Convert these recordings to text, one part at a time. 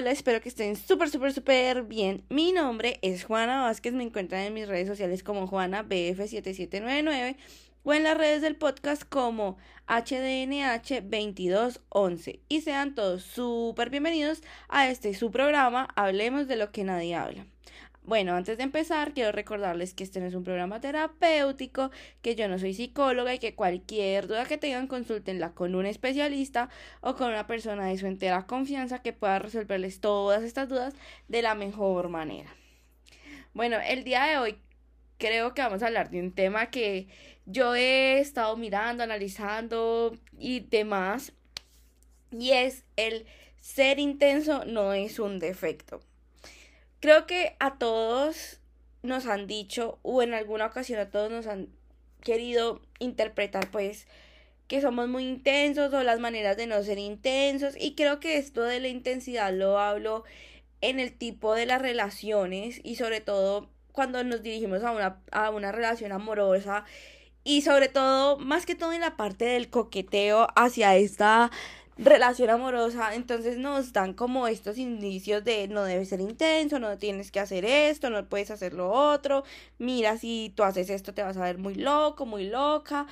hola, espero que estén súper, súper, súper bien. Mi nombre es Juana Vázquez, me encuentran en mis redes sociales como JuanaBF7799 o en las redes del podcast como HDNH2211. Y sean todos súper bienvenidos a este su programa Hablemos de lo que nadie habla. Bueno, antes de empezar, quiero recordarles que este no es un programa terapéutico, que yo no soy psicóloga y que cualquier duda que tengan consultenla con un especialista o con una persona de su entera confianza que pueda resolverles todas estas dudas de la mejor manera. Bueno, el día de hoy creo que vamos a hablar de un tema que yo he estado mirando, analizando y demás, y es el ser intenso no es un defecto. Creo que a todos nos han dicho, o en alguna ocasión a todos nos han querido interpretar, pues, que somos muy intensos o las maneras de no ser intensos. Y creo que esto de la intensidad lo hablo en el tipo de las relaciones y sobre todo cuando nos dirigimos a una, a una relación amorosa y sobre todo, más que todo en la parte del coqueteo hacia esta relación amorosa, entonces nos dan como estos indicios de no debe ser intenso, no tienes que hacer esto, no puedes hacer lo otro, mira si tú haces esto te vas a ver muy loco, muy loca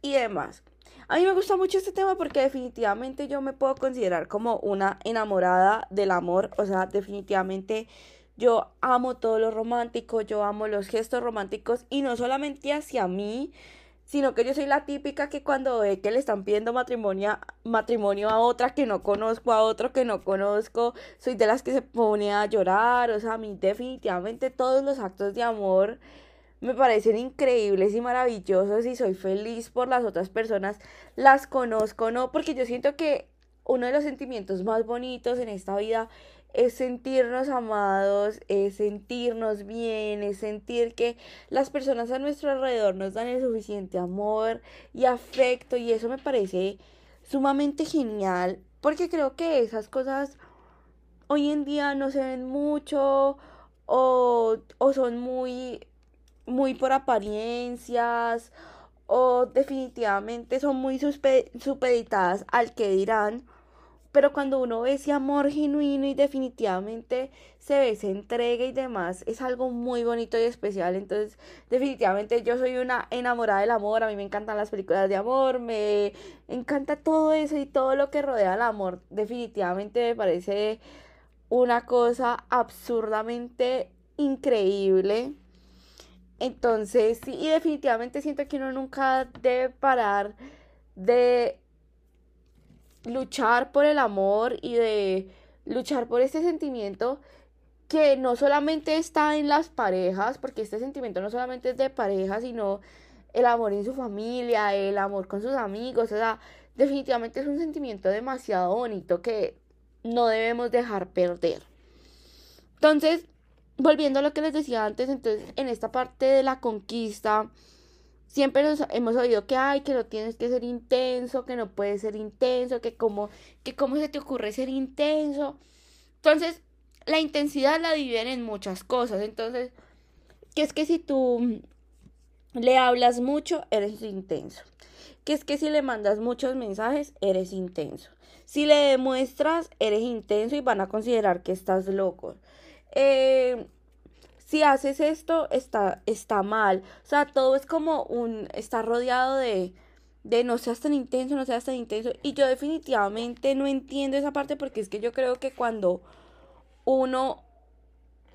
y demás. A mí me gusta mucho este tema porque definitivamente yo me puedo considerar como una enamorada del amor, o sea, definitivamente yo amo todo lo romántico, yo amo los gestos románticos y no solamente hacia mí, sino que yo soy la típica que cuando ve que le están pidiendo matrimonio, matrimonio a otra que no conozco, a otro que no conozco, soy de las que se pone a llorar, o sea, a mí definitivamente todos los actos de amor me parecen increíbles y maravillosos y soy feliz por las otras personas, las conozco, ¿no? Porque yo siento que uno de los sentimientos más bonitos en esta vida es sentirnos amados, es sentirnos bien, es sentir que las personas a nuestro alrededor nos dan el suficiente amor y afecto y eso me parece sumamente genial porque creo que esas cosas hoy en día no se ven mucho o, o son muy muy por apariencias o definitivamente son muy supeditadas al que dirán pero cuando uno ve ese amor genuino y definitivamente se ve esa entrega y demás, es algo muy bonito y especial. Entonces, definitivamente yo soy una enamorada del amor, a mí me encantan las películas de amor, me encanta todo eso y todo lo que rodea el amor. Definitivamente me parece una cosa absurdamente increíble. Entonces, sí, y definitivamente siento que uno nunca debe parar de luchar por el amor y de luchar por este sentimiento que no solamente está en las parejas, porque este sentimiento no solamente es de pareja, sino el amor en su familia, el amor con sus amigos, o sea, definitivamente es un sentimiento demasiado bonito que no debemos dejar perder. Entonces, volviendo a lo que les decía antes, entonces en esta parte de la conquista, Siempre nos hemos oído que hay, que no tienes que ser intenso, que no puedes ser intenso, que cómo, que cómo se te ocurre ser intenso. Entonces, la intensidad la dividen en muchas cosas. Entonces, que es que si tú le hablas mucho, eres intenso. Que es que si le mandas muchos mensajes, eres intenso. Si le demuestras, eres intenso y van a considerar que estás loco. Eh, si haces esto, está, está mal. O sea, todo es como un, está rodeado de, de no seas tan intenso, no seas tan intenso. Y yo definitivamente no entiendo esa parte porque es que yo creo que cuando uno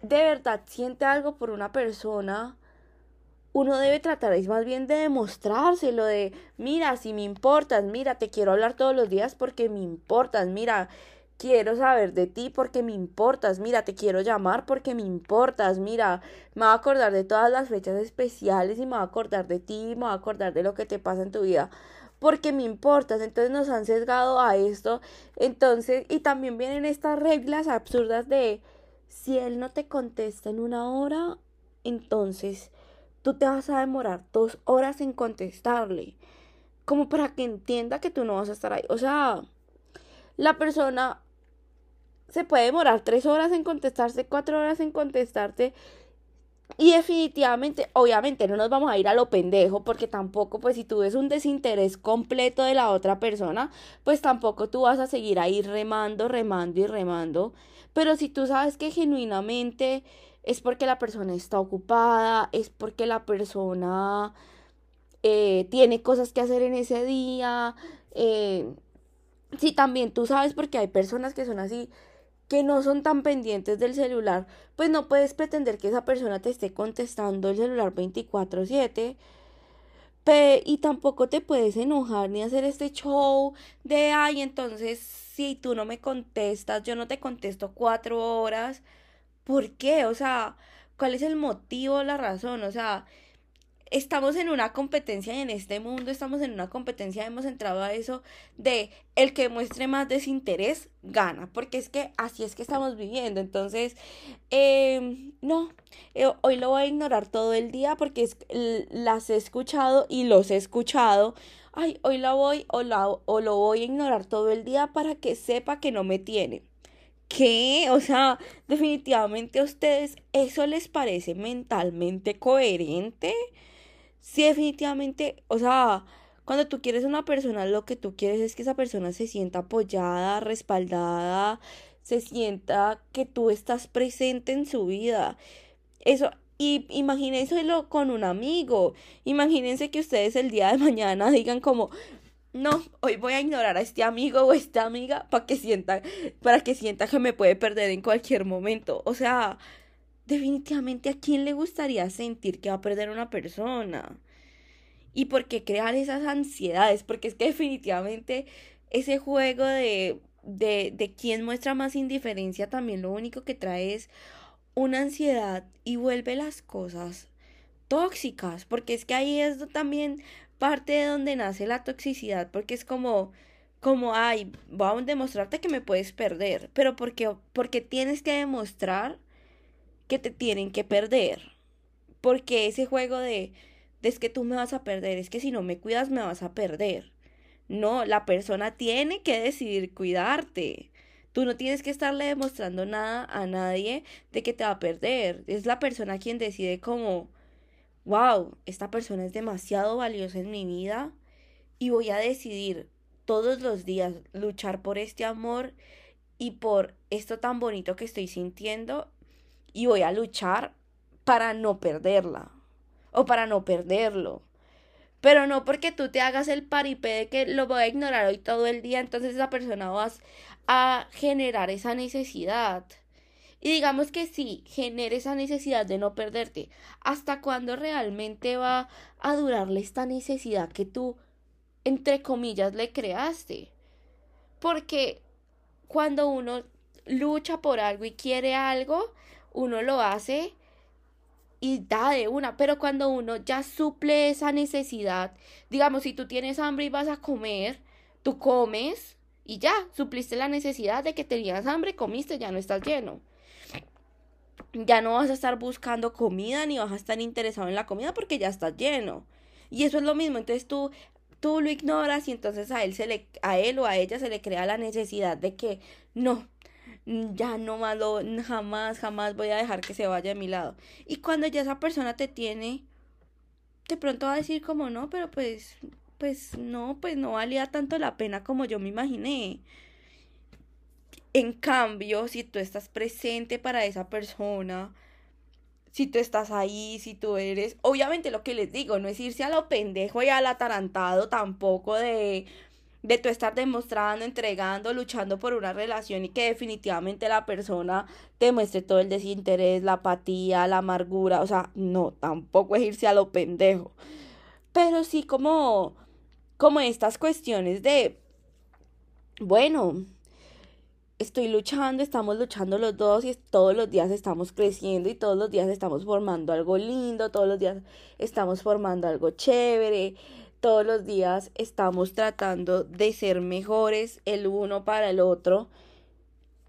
de verdad siente algo por una persona, uno debe tratar es más bien de demostrárselo, de, mira, si me importas, mira, te quiero hablar todos los días porque me importas, mira, quiero saber de ti porque me importas, mira, te quiero llamar porque me importas, mira, me voy a acordar de todas las fechas especiales y me voy a acordar de ti, me voy a acordar de lo que te pasa en tu vida porque me importas, entonces nos han sesgado a esto, entonces, y también vienen estas reglas absurdas de si él no te contesta en una hora, entonces tú te vas a demorar dos horas en contestarle, como para que entienda que tú no vas a estar ahí, o sea, la persona se puede demorar tres horas en contestarte, cuatro horas en contestarte. Y definitivamente, obviamente no nos vamos a ir a lo pendejo porque tampoco, pues si tú ves un desinterés completo de la otra persona, pues tampoco tú vas a seguir ahí remando, remando y remando. Pero si tú sabes que genuinamente es porque la persona está ocupada, es porque la persona eh, tiene cosas que hacer en ese día, eh, si también tú sabes porque hay personas que son así que no son tan pendientes del celular, pues no puedes pretender que esa persona te esté contestando el celular 24/7. Y tampoco te puedes enojar ni hacer este show de, ay, entonces si tú no me contestas, yo no te contesto cuatro horas. ¿Por qué? O sea, ¿cuál es el motivo, la razón? O sea, estamos en una competencia y en este mundo estamos en una competencia, hemos entrado a eso de el que muestre más desinterés gana, porque es que así es que estamos viviendo. Entonces, em, no, eh, hoy lo voy a ignorar todo el día porque las he escuchado y los he escuchado. Ay, hoy la voy o, o lo voy a ignorar todo el día para que sepa que no me tiene. ¿Qué? O sea, definitivamente a ustedes eso les parece mentalmente coherente. Sí, definitivamente, o sea, cuando tú quieres una persona, lo que tú quieres es que esa persona se sienta apoyada, respaldada, se sienta que tú estás presente en su vida. Eso, y imagínense con un amigo. Imagínense que ustedes el día de mañana digan como, no, hoy voy a ignorar a este amigo o esta amiga para que sienta, para que sienta que me puede perder en cualquier momento. O sea, definitivamente a quién le gustaría sentir que va a perder una persona. ¿Y por qué crear esas ansiedades? Porque es que definitivamente ese juego de, de, de quién muestra más indiferencia también lo único que trae es una ansiedad y vuelve las cosas tóxicas. Porque es que ahí es también parte de donde nace la toxicidad. Porque es como como, ay, vamos a demostrarte que me puedes perder, pero porque, porque tienes que demostrar que te tienen que perder. Porque ese juego de, es que tú me vas a perder, es que si no me cuidas me vas a perder. No, la persona tiene que decidir cuidarte. Tú no tienes que estarle demostrando nada a nadie de que te va a perder. Es la persona quien decide como, wow, esta persona es demasiado valiosa en mi vida y voy a decidir todos los días luchar por este amor y por esto tan bonito que estoy sintiendo y voy a luchar para no perderla o para no perderlo. Pero no porque tú te hagas el paripé de que lo voy a ignorar hoy todo el día, entonces esa persona vas a generar esa necesidad. Y digamos que sí, genere esa necesidad de no perderte. ¿Hasta cuándo realmente va a durarle esta necesidad que tú, entre comillas, le creaste? Porque cuando uno lucha por algo y quiere algo, uno lo hace y da de una, pero cuando uno ya suple esa necesidad, digamos, si tú tienes hambre y vas a comer, tú comes y ya, supliste la necesidad de que tenías hambre, comiste, ya no estás lleno. Ya no vas a estar buscando comida ni vas a estar interesado en la comida porque ya estás lleno. Y eso es lo mismo, entonces tú tú lo ignoras y entonces a él se le a él o a ella se le crea la necesidad de que no, ya no malo, jamás, jamás voy a dejar que se vaya de mi lado. Y cuando ya esa persona te tiene, de pronto va a decir como no, pero pues, pues no, pues no valía tanto la pena como yo me imaginé. En cambio, si tú estás presente para esa persona, si tú estás ahí, si tú eres, obviamente lo que les digo, no es irse a lo pendejo y al atarantado tampoco de de tú estar demostrando, entregando, luchando por una relación y que definitivamente la persona te muestre todo el desinterés, la apatía, la amargura, o sea, no, tampoco es irse a lo pendejo. Pero sí como como estas cuestiones de bueno, estoy luchando, estamos luchando los dos y todos los días estamos creciendo y todos los días estamos formando algo lindo, todos los días estamos formando algo chévere todos los días estamos tratando de ser mejores el uno para el otro.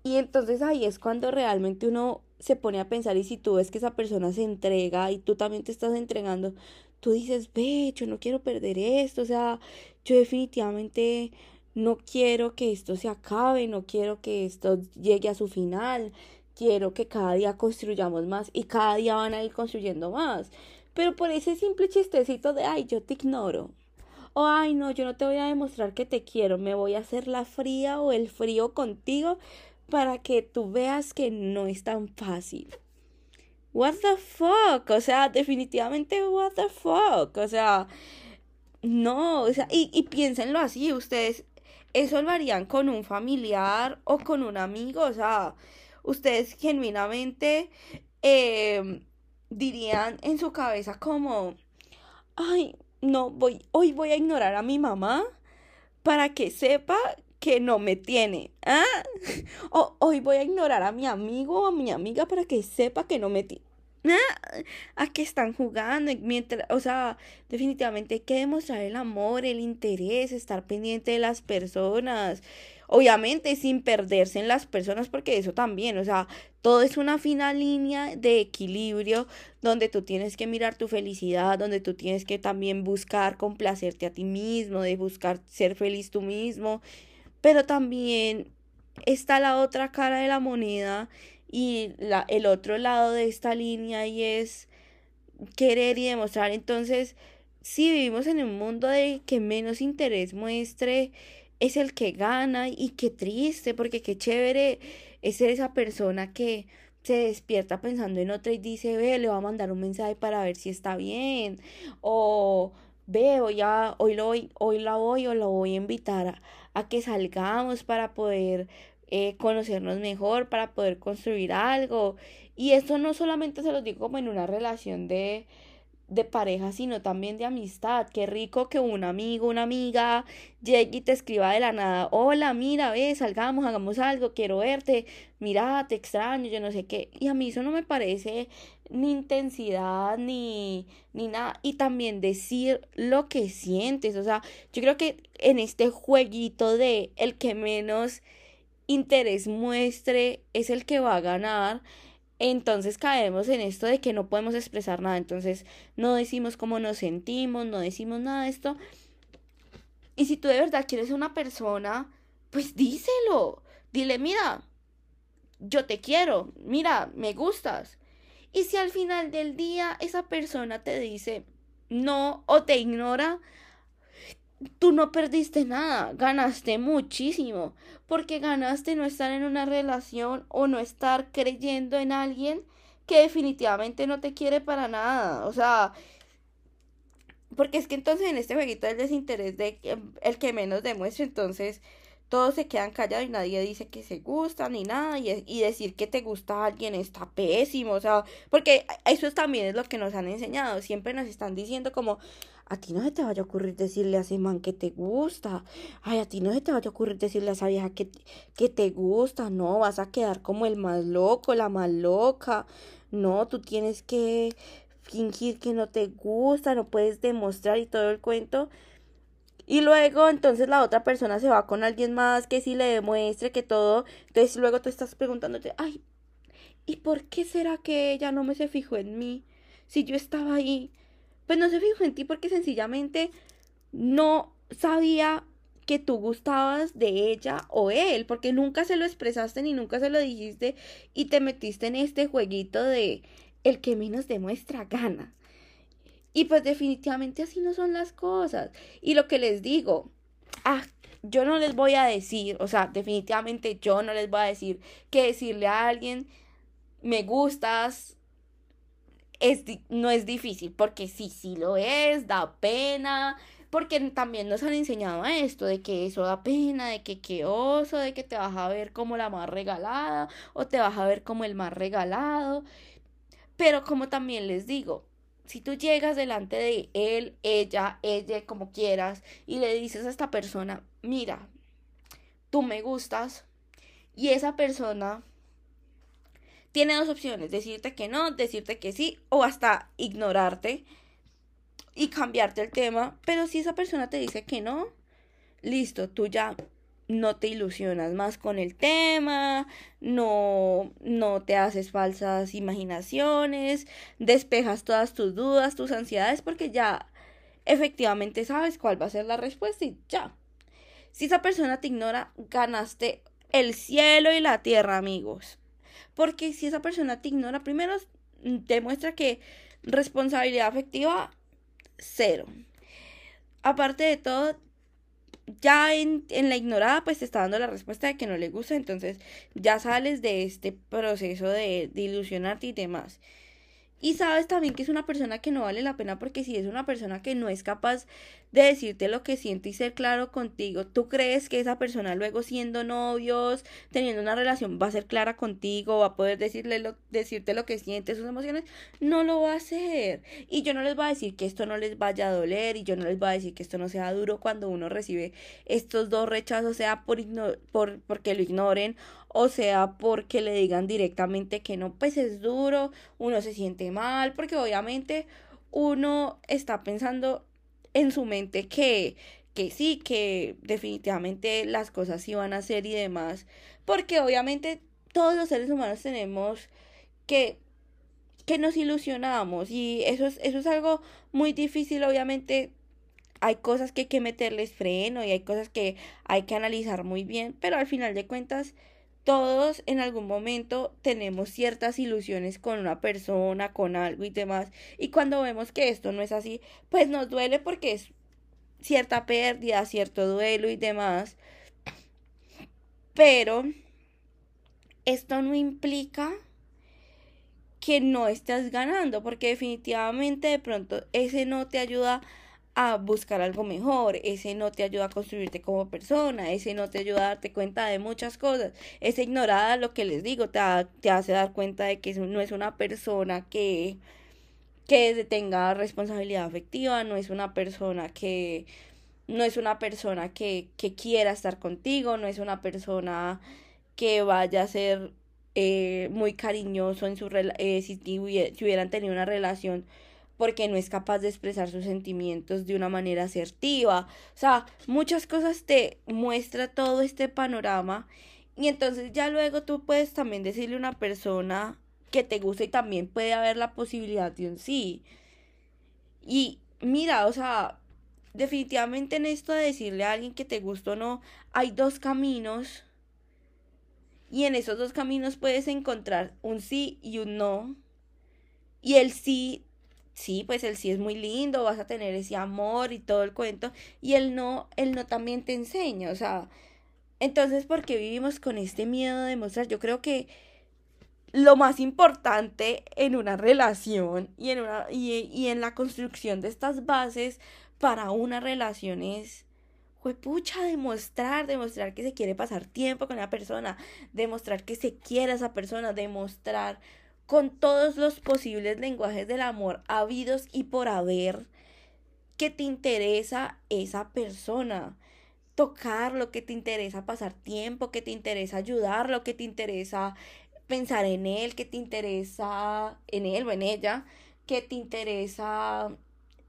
Y entonces ahí es cuando realmente uno se pone a pensar y si tú ves que esa persona se entrega y tú también te estás entregando, tú dices, ve, yo no quiero perder esto, o sea, yo definitivamente no quiero que esto se acabe, no quiero que esto llegue a su final, quiero que cada día construyamos más y cada día van a ir construyendo más. Pero por ese simple chistecito de, ay, yo te ignoro. O, ay, no, yo no te voy a demostrar que te quiero, me voy a hacer la fría o el frío contigo para que tú veas que no es tan fácil. What the fuck? O sea, definitivamente, what the fuck? O sea, no, o sea, y, piénsenlo así, ustedes eso lo harían con un familiar o con un amigo, o sea, ustedes genuinamente eh, dirían en su cabeza como, ay, no, voy, hoy voy a ignorar a mi mamá para que sepa que no me tiene. ¿Ah? O hoy voy a ignorar a mi amigo o a mi amiga para que sepa que no me tiene. ¿Ah? ¿A qué están jugando? Mientras, o sea, definitivamente hay que demostrar el amor, el interés, estar pendiente de las personas. Obviamente sin perderse en las personas, porque eso también, o sea, todo es una fina línea de equilibrio donde tú tienes que mirar tu felicidad, donde tú tienes que también buscar complacerte a ti mismo, de buscar ser feliz tú mismo, pero también está la otra cara de la moneda y la, el otro lado de esta línea y es querer y demostrar. Entonces, si vivimos en un mundo de que menos interés muestre, es el que gana y qué triste, porque qué chévere es esa persona que se despierta pensando en otra y dice, ve, le va a mandar un mensaje para ver si está bien, o veo ya, hoy, lo, hoy la voy o lo voy a invitar a, a que salgamos para poder eh, conocernos mejor, para poder construir algo. Y esto no solamente se lo digo como en una relación de, de pareja, sino también de amistad. Qué rico que un amigo, una amiga llegue y te escriba de la nada, hola, mira, ve, salgamos, hagamos algo, quiero verte, mira, te extraño, yo no sé qué. Y a mí eso no me parece ni intensidad, ni, ni nada. Y también decir lo que sientes. O sea, yo creo que en este jueguito de el que menos interés muestre es el que va a ganar, entonces caemos en esto de que no podemos expresar nada, entonces no decimos cómo nos sentimos, no decimos nada de esto. Y si tú de verdad quieres una persona, pues díselo. Dile, mira, yo te quiero, mira, me gustas. Y si al final del día esa persona te dice no o te ignora, tú no perdiste nada, ganaste muchísimo, porque ganaste no estar en una relación o no estar creyendo en alguien que definitivamente no te quiere para nada, o sea, porque es que entonces en este jueguito del desinterés de el que menos demuestra, entonces todos se quedan callados y nadie dice que se gusta ni nada y, y, decir que te gusta a alguien está pésimo, o sea, porque eso también es lo que nos han enseñado, siempre nos están diciendo como, a ti no se te vaya a ocurrir decirle a ese man que te gusta, ay, a ti no se te vaya a ocurrir decirle a esa vieja que, que te gusta, no, vas a quedar como el más loco, la más loca, no, tú tienes que fingir que no te gusta, no puedes demostrar y todo el cuento. Y luego entonces la otra persona se va con alguien más que sí le demuestre que todo. Entonces luego tú estás preguntándote, ay, ¿y por qué será que ella no me se fijó en mí? Si yo estaba ahí. Pues no se fijó en ti porque sencillamente no sabía que tú gustabas de ella o él, porque nunca se lo expresaste ni nunca se lo dijiste y te metiste en este jueguito de el que menos demuestra gana. Y pues definitivamente así no son las cosas. Y lo que les digo, ah, yo no les voy a decir, o sea, definitivamente yo no les voy a decir que decirle a alguien, me gustas, es, no es difícil, porque sí, sí lo es, da pena, porque también nos han enseñado esto, de que eso da pena, de que qué oso, de que te vas a ver como la más regalada o te vas a ver como el más regalado. Pero como también les digo, si tú llegas delante de él, ella, ella, como quieras, y le dices a esta persona, mira, tú me gustas, y esa persona tiene dos opciones, decirte que no, decirte que sí, o hasta ignorarte y cambiarte el tema, pero si esa persona te dice que no, listo, tú ya no te ilusionas más con el tema, no, no te haces falsas imaginaciones, despejas todas tus dudas, tus ansiedades, porque ya efectivamente sabes cuál va a ser la respuesta y ya. Si esa persona te ignora, ganaste el cielo y la tierra, amigos. Porque si esa persona te ignora, primero demuestra que responsabilidad afectiva, cero. Aparte de todo, ya en, en, la ignorada pues te está dando la respuesta de que no le gusta, entonces ya sales de este proceso de, de ilusionarte y demás. Y sabes también que es una persona que no vale la pena porque si es una persona que no es capaz de decirte lo que siente y ser claro contigo, ¿tú crees que esa persona luego siendo novios, teniendo una relación, va a ser clara contigo, va a poder decirle lo, decirte lo que siente, sus emociones? No lo va a hacer. Y yo no les voy a decir que esto no les vaya a doler y yo no les voy a decir que esto no sea duro cuando uno recibe estos dos rechazos, sea por, por porque lo ignoren o sea porque le digan directamente que no, pues es duro, uno se siente mal, porque obviamente uno está pensando en su mente que, que sí, que definitivamente las cosas iban a ser y demás, porque obviamente todos los seres humanos tenemos que que nos ilusionamos y eso es, eso es algo muy difícil, obviamente hay cosas que hay que meterles freno y hay cosas que hay que analizar muy bien, pero al final de cuentas todos en algún momento tenemos ciertas ilusiones con una persona, con algo y demás. Y cuando vemos que esto no es así, pues nos duele porque es cierta pérdida, cierto duelo y demás. Pero esto no implica que no estés ganando, porque definitivamente de pronto ese no te ayuda a buscar algo mejor, ese no te ayuda a construirte como persona, ese no te ayuda a darte cuenta de muchas cosas, ese ignorada lo que les digo, te, te hace dar cuenta de que no es una persona que, que tenga responsabilidad afectiva, no es una persona que no es una persona que, que quiera estar contigo, no es una persona que vaya a ser eh, muy cariñoso en su eh, si, si hubieran tenido una relación porque no es capaz de expresar sus sentimientos de una manera asertiva. O sea, muchas cosas te muestra todo este panorama y entonces ya luego tú puedes también decirle a una persona que te gusta y también puede haber la posibilidad de un sí. Y mira, o sea, definitivamente en esto de decirle a alguien que te gusta o no, hay dos caminos. Y en esos dos caminos puedes encontrar un sí y un no. Y el sí sí, pues el sí es muy lindo, vas a tener ese amor y todo el cuento, y el no, el no también te enseña, o sea, entonces, ¿por qué vivimos con este miedo de mostrar? Yo creo que lo más importante en una relación y en, una, y, en la construcción de estas bases para una relación es pucha demostrar, demostrar que se quiere pasar tiempo con la persona, demostrar que se quiere a esa persona, demostrar con todos los posibles lenguajes del amor habidos y por haber que te interesa esa persona. Tocar lo que te interesa pasar tiempo, que te interesa ayudar, lo que te interesa pensar en él, que te interesa en él o en ella, que te interesa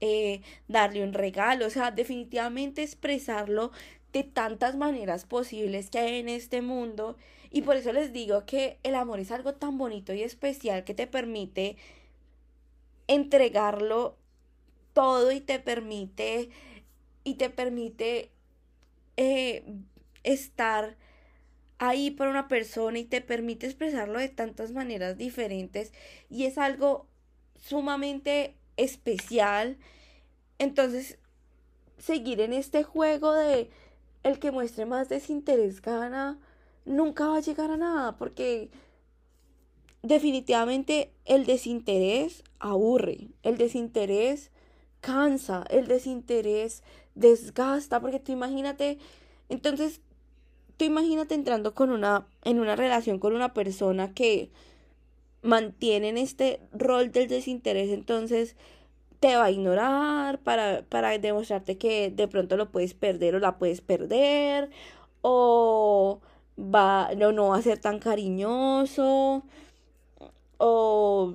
eh, darle un regalo, o sea, definitivamente expresarlo de tantas maneras posibles que hay en este mundo y por eso les digo que el amor es algo tan bonito y especial que te permite entregarlo todo y te permite y te permite eh, estar ahí por una persona y te permite expresarlo de tantas maneras diferentes. Y es algo sumamente especial. Entonces seguir en este juego de el que muestre más desinterés gana nunca va a llegar a nada porque definitivamente el desinterés aburre, el desinterés cansa, el desinterés desgasta, porque tú imagínate, entonces tú imagínate entrando con una en una relación con una persona que mantiene este rol del desinterés, entonces te va a ignorar para, para demostrarte que de pronto lo puedes perder o la puedes perder o va, no, no va a ser tan cariñoso o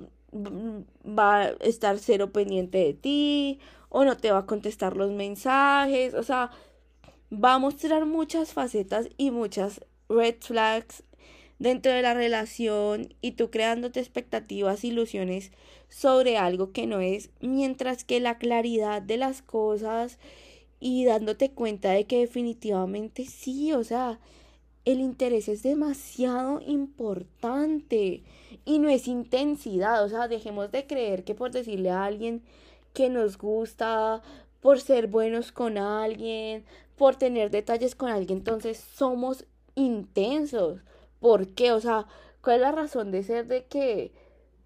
va a estar cero pendiente de ti o no te va a contestar los mensajes, o sea, va a mostrar muchas facetas y muchas red flags dentro de la relación y tú creándote expectativas, ilusiones sobre algo que no es, mientras que la claridad de las cosas y dándote cuenta de que definitivamente sí, o sea, el interés es demasiado importante y no es intensidad, o sea, dejemos de creer que por decirle a alguien que nos gusta, por ser buenos con alguien, por tener detalles con alguien, entonces somos intensos. ¿Por qué? O sea, ¿cuál es la razón de ser de que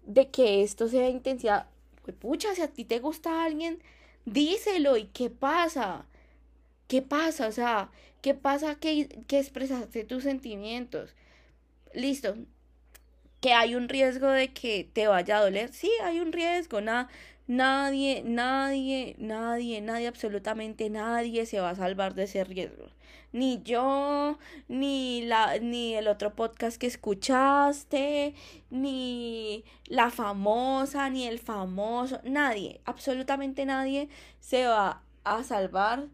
de que esto sea intensidad? Pues pucha, si a ti te gusta alguien, díselo y qué pasa? ¿Qué pasa? O sea, ¿qué pasa que, expresaste tus sentimientos? Listo, que hay un riesgo de que te vaya a doler. Sí, hay un riesgo, nada, nadie, nadie, nadie, nadie, absolutamente nadie se va a salvar de ese riesgo. Ni yo, ni la, ni el otro podcast que escuchaste, ni la famosa, ni el famoso, nadie, absolutamente nadie se va a salvar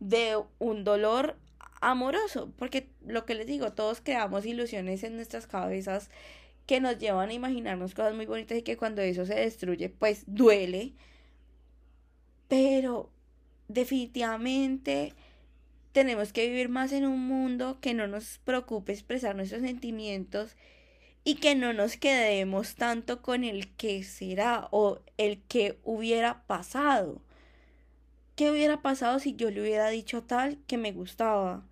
de un dolor amoroso, porque lo que les digo, todos creamos ilusiones en nuestras cabezas que nos llevan a imaginarnos cosas muy bonitas y que cuando eso se destruye, pues duele. Pero definitivamente tenemos que vivir más en un mundo que no nos preocupe expresar nuestros sentimientos y que no nos quedemos tanto con el que será o el que hubiera pasado. ¿Qué hubiera pasado si yo le hubiera dicho tal que me gustaba?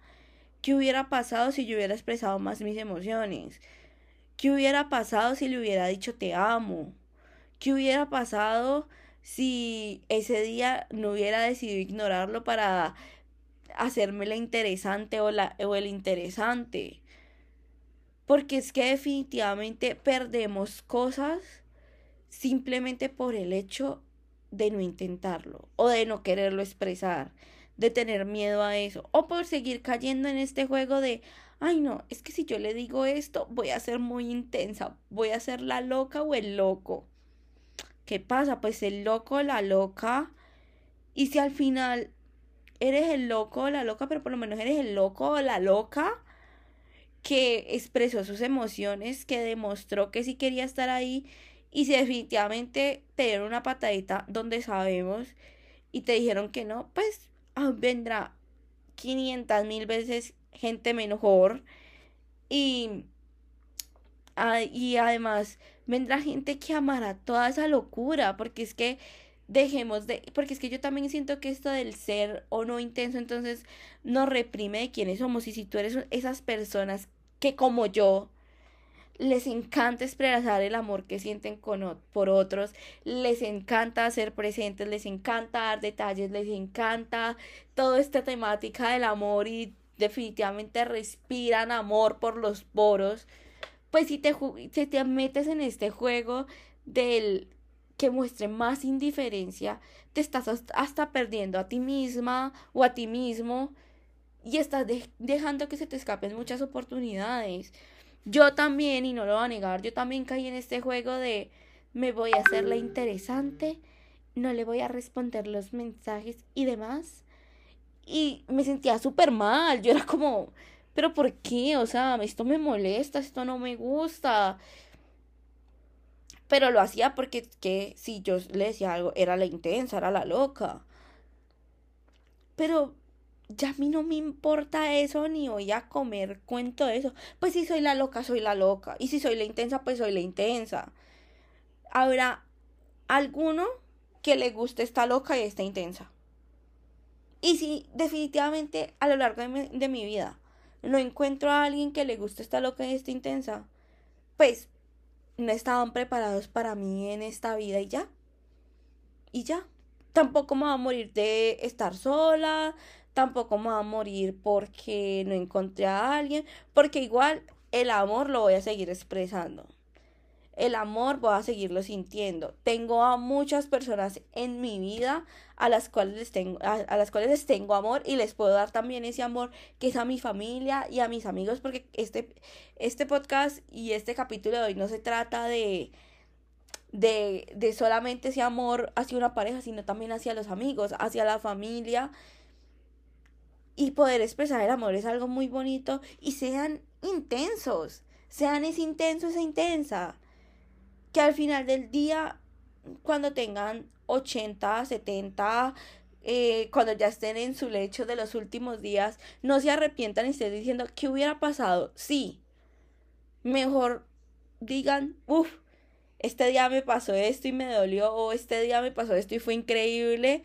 ¿Qué hubiera pasado si yo hubiera expresado más mis emociones? ¿Qué hubiera pasado si le hubiera dicho te amo? ¿Qué hubiera pasado si ese día no hubiera decidido ignorarlo para hacerme la interesante o, la, o el interesante? Porque es que definitivamente perdemos cosas simplemente por el hecho de no intentarlo o de no quererlo expresar, de tener miedo a eso o por seguir cayendo en este juego de, ay no, es que si yo le digo esto voy a ser muy intensa, voy a ser la loca o el loco. ¿Qué pasa? Pues el loco o la loca. Y si al final eres el loco o la loca, pero por lo menos eres el loco o la loca que expresó sus emociones, que demostró que sí quería estar ahí y si definitivamente te dieron una patadita donde sabemos y te dijeron que no, pues ah, vendrá 500 mil veces gente mejor. Y, ah, y además vendrá gente que amará toda esa locura, porque es que dejemos de, porque es que yo también siento que esto del ser o no intenso, entonces nos reprime de quiénes somos. Y si tú eres esas personas que como yo les encanta expresar el amor que sienten con, por otros, les encanta ser presentes, les encanta dar detalles, les encanta toda esta temática del amor y definitivamente respiran amor por los poros, pues si te, si te metes en este juego del que muestre más indiferencia, te estás hasta perdiendo a ti misma o a ti mismo y estás dejando que se te escapen muchas oportunidades. Yo también, y no lo voy a negar, yo también caí en este juego de me voy a hacer la interesante, no le voy a responder los mensajes y demás. Y me sentía súper mal, yo era como, pero ¿por qué? O sea, esto me molesta, esto no me gusta. Pero lo hacía porque que si yo le decía algo, era la intensa, era la loca. Pero ya a mí no me importa eso ni voy a comer cuento eso. Pues si soy la loca, soy la loca. Y si soy la intensa, pues soy la intensa. Habrá alguno que le guste esta loca y esta intensa. Y si definitivamente a lo largo de mi, de mi vida no encuentro a alguien que le guste esta loca y esta intensa, pues no estaban preparados para mí en esta vida y ya. Y ya. Tampoco me voy a morir de estar sola, tampoco me va a morir porque no encontré a alguien, porque igual el amor lo voy a seguir expresando. El amor voy a seguirlo sintiendo. Tengo a muchas personas en mi vida a las cuales les tengo, a, las cuales les tengo amor y les puedo dar también ese amor que es a mi familia y a mis amigos, porque este, este podcast y este capítulo de hoy no se trata de, de, de solamente ese amor hacia una pareja, sino también hacia los amigos, hacia la familia y poder expresar el amor es algo muy bonito y sean intensos, sean ese intenso, esa intensa, que al final del día, cuando tengan 80, 70, eh, cuando ya estén en su lecho de los últimos días, no se arrepientan y estén diciendo, ¿qué hubiera pasado? Sí. Mejor digan, uff, este día me pasó esto y me dolió, o este día me pasó esto y fue increíble,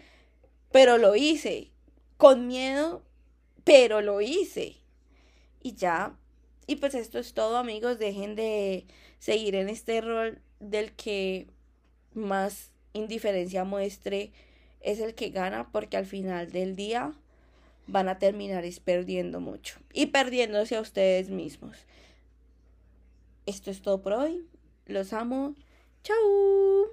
pero lo hice. Con miedo, pero lo hice. Y ya. Y pues esto es todo, amigos. Dejen de seguir en este rol del que más indiferencia muestre es el que gana porque al final del día van a terminar perdiendo mucho y perdiéndose a ustedes mismos. Esto es todo por hoy. Los amo. Chau.